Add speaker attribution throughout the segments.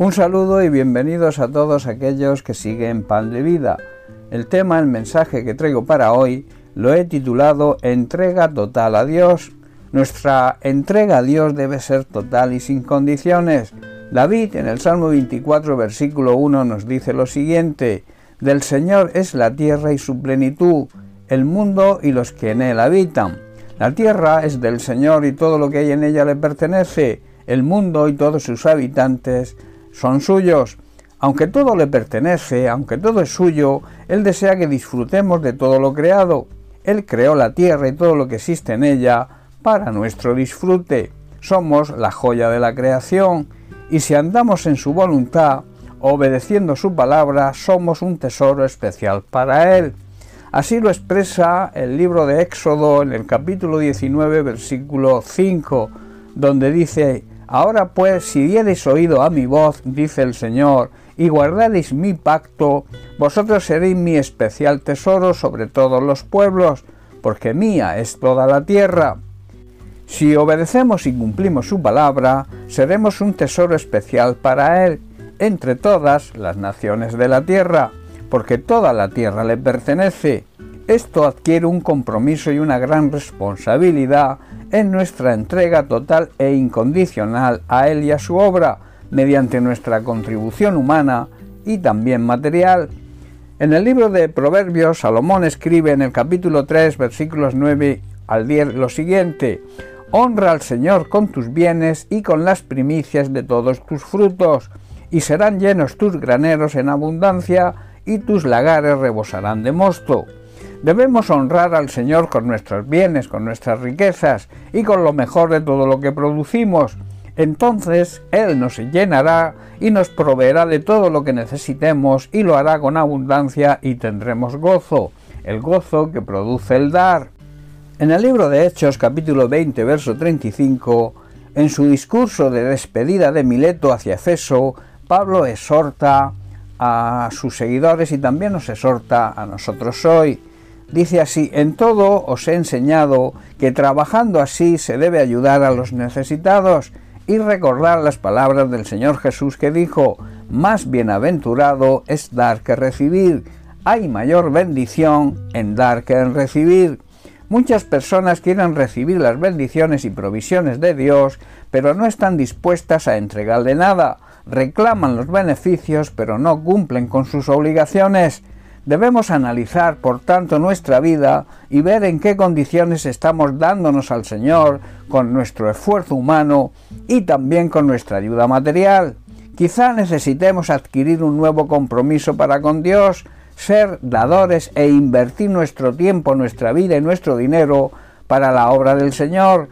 Speaker 1: Un saludo y bienvenidos a todos aquellos que siguen Pan de Vida. El tema, el mensaje que traigo para hoy, lo he titulado Entrega total a Dios. Nuestra entrega a Dios debe ser total y sin condiciones. David en el Salmo 24, versículo 1 nos dice lo siguiente, Del Señor es la tierra y su plenitud, el mundo y los que en él habitan. La tierra es del Señor y todo lo que hay en ella le pertenece, el mundo y todos sus habitantes son suyos. Aunque todo le pertenece, aunque todo es suyo, Él desea que disfrutemos de todo lo creado. Él creó la tierra y todo lo que existe en ella para nuestro disfrute. Somos la joya de la creación y si andamos en su voluntad, obedeciendo su palabra, somos un tesoro especial para Él. Así lo expresa el libro de Éxodo en el capítulo 19, versículo 5, donde dice, Ahora pues, si diereis oído a mi voz, dice el Señor, y guardareis mi pacto, vosotros seréis mi especial tesoro sobre todos los pueblos, porque mía es toda la tierra. Si obedecemos y cumplimos su palabra, seremos un tesoro especial para Él, entre todas las naciones de la tierra, porque toda la tierra le pertenece. Esto adquiere un compromiso y una gran responsabilidad en nuestra entrega total e incondicional a Él y a su obra, mediante nuestra contribución humana y también material. En el libro de Proverbios, Salomón escribe en el capítulo 3, versículos 9 al 10 lo siguiente, Honra al Señor con tus bienes y con las primicias de todos tus frutos, y serán llenos tus graneros en abundancia, y tus lagares rebosarán de mosto. Debemos honrar al Señor con nuestros bienes, con nuestras riquezas y con lo mejor de todo lo que producimos. Entonces Él nos llenará y nos proveerá de todo lo que necesitemos y lo hará con abundancia y tendremos gozo, el gozo que produce el dar. En el libro de Hechos capítulo 20 verso 35, en su discurso de despedida de Mileto hacia Efeso, Pablo exhorta a sus seguidores y también nos exhorta a nosotros hoy. Dice así, en todo os he enseñado que trabajando así se debe ayudar a los necesitados y recordar las palabras del Señor Jesús que dijo, más bienaventurado es dar que recibir, hay mayor bendición en dar que en recibir. Muchas personas quieren recibir las bendiciones y provisiones de Dios, pero no están dispuestas a entregarle nada. Reclaman los beneficios, pero no cumplen con sus obligaciones. Debemos analizar, por tanto, nuestra vida y ver en qué condiciones estamos dándonos al Señor con nuestro esfuerzo humano y también con nuestra ayuda material. Quizá necesitemos adquirir un nuevo compromiso para con Dios, ser dadores e invertir nuestro tiempo, nuestra vida y nuestro dinero para la obra del Señor,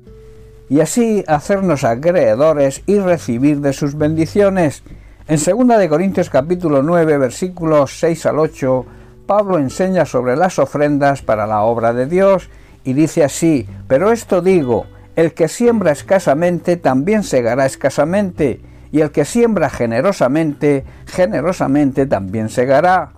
Speaker 1: y así hacernos acreedores y recibir de sus bendiciones. En 2 Corintios capítulo 9 versículos 6 al 8 Pablo enseña sobre las ofrendas para la obra de Dios y dice así, pero esto digo, el que siembra escasamente también segará escasamente, y el que siembra generosamente, generosamente también segará.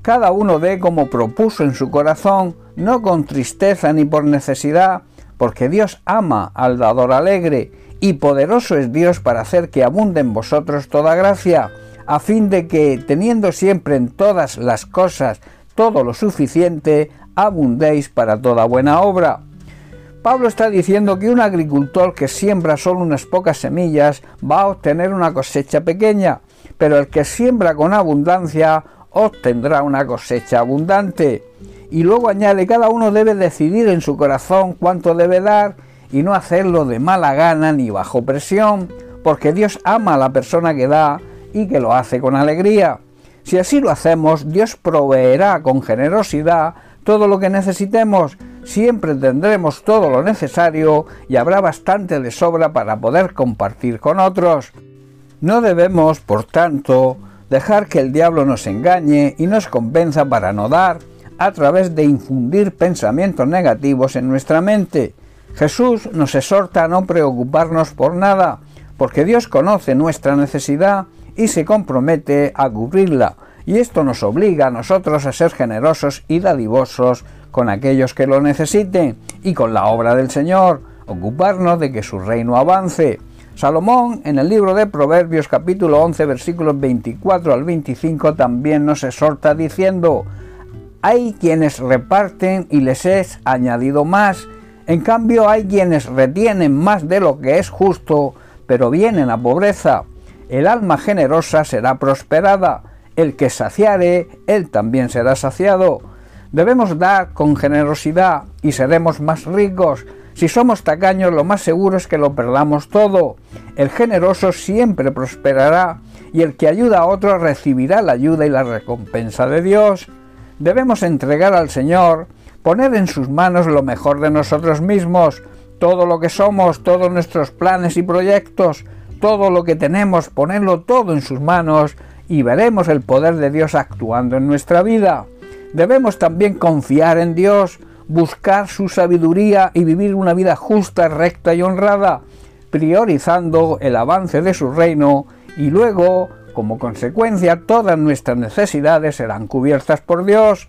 Speaker 1: Cada uno dé como propuso en su corazón, no con tristeza ni por necesidad, porque Dios ama al dador alegre, y poderoso es Dios para hacer que abunde en vosotros toda gracia a fin de que, teniendo siempre en todas las cosas todo lo suficiente, abundéis para toda buena obra. Pablo está diciendo que un agricultor que siembra solo unas pocas semillas va a obtener una cosecha pequeña, pero el que siembra con abundancia obtendrá una cosecha abundante. Y luego añade, cada uno debe decidir en su corazón cuánto debe dar y no hacerlo de mala gana ni bajo presión, porque Dios ama a la persona que da y que lo hace con alegría. Si así lo hacemos, Dios proveerá con generosidad todo lo que necesitemos, siempre tendremos todo lo necesario y habrá bastante de sobra para poder compartir con otros. No debemos, por tanto, dejar que el diablo nos engañe y nos convenza para no dar, a través de infundir pensamientos negativos en nuestra mente. Jesús nos exhorta a no preocuparnos por nada, porque Dios conoce nuestra necesidad y se compromete a cubrirla. Y esto nos obliga a nosotros a ser generosos y dadivosos con aquellos que lo necesiten y con la obra del Señor, ocuparnos de que su reino avance. Salomón en el libro de Proverbios capítulo 11 versículos 24 al 25 también nos exhorta diciendo, hay quienes reparten y les es añadido más, en cambio hay quienes retienen más de lo que es justo, pero vienen a pobreza. El alma generosa será prosperada, el que saciare, él también será saciado. Debemos dar con generosidad y seremos más ricos, si somos tacaños, lo más seguro es que lo perdamos todo. El generoso siempre prosperará y el que ayuda a otro recibirá la ayuda y la recompensa de Dios. Debemos entregar al Señor, poner en sus manos lo mejor de nosotros mismos, todo lo que somos, todos nuestros planes y proyectos, todo lo que tenemos, ponerlo todo en sus manos y veremos el poder de Dios actuando en nuestra vida. Debemos también confiar en Dios, buscar su sabiduría y vivir una vida justa, recta y honrada, priorizando el avance de su reino y luego, como consecuencia, todas nuestras necesidades serán cubiertas por Dios.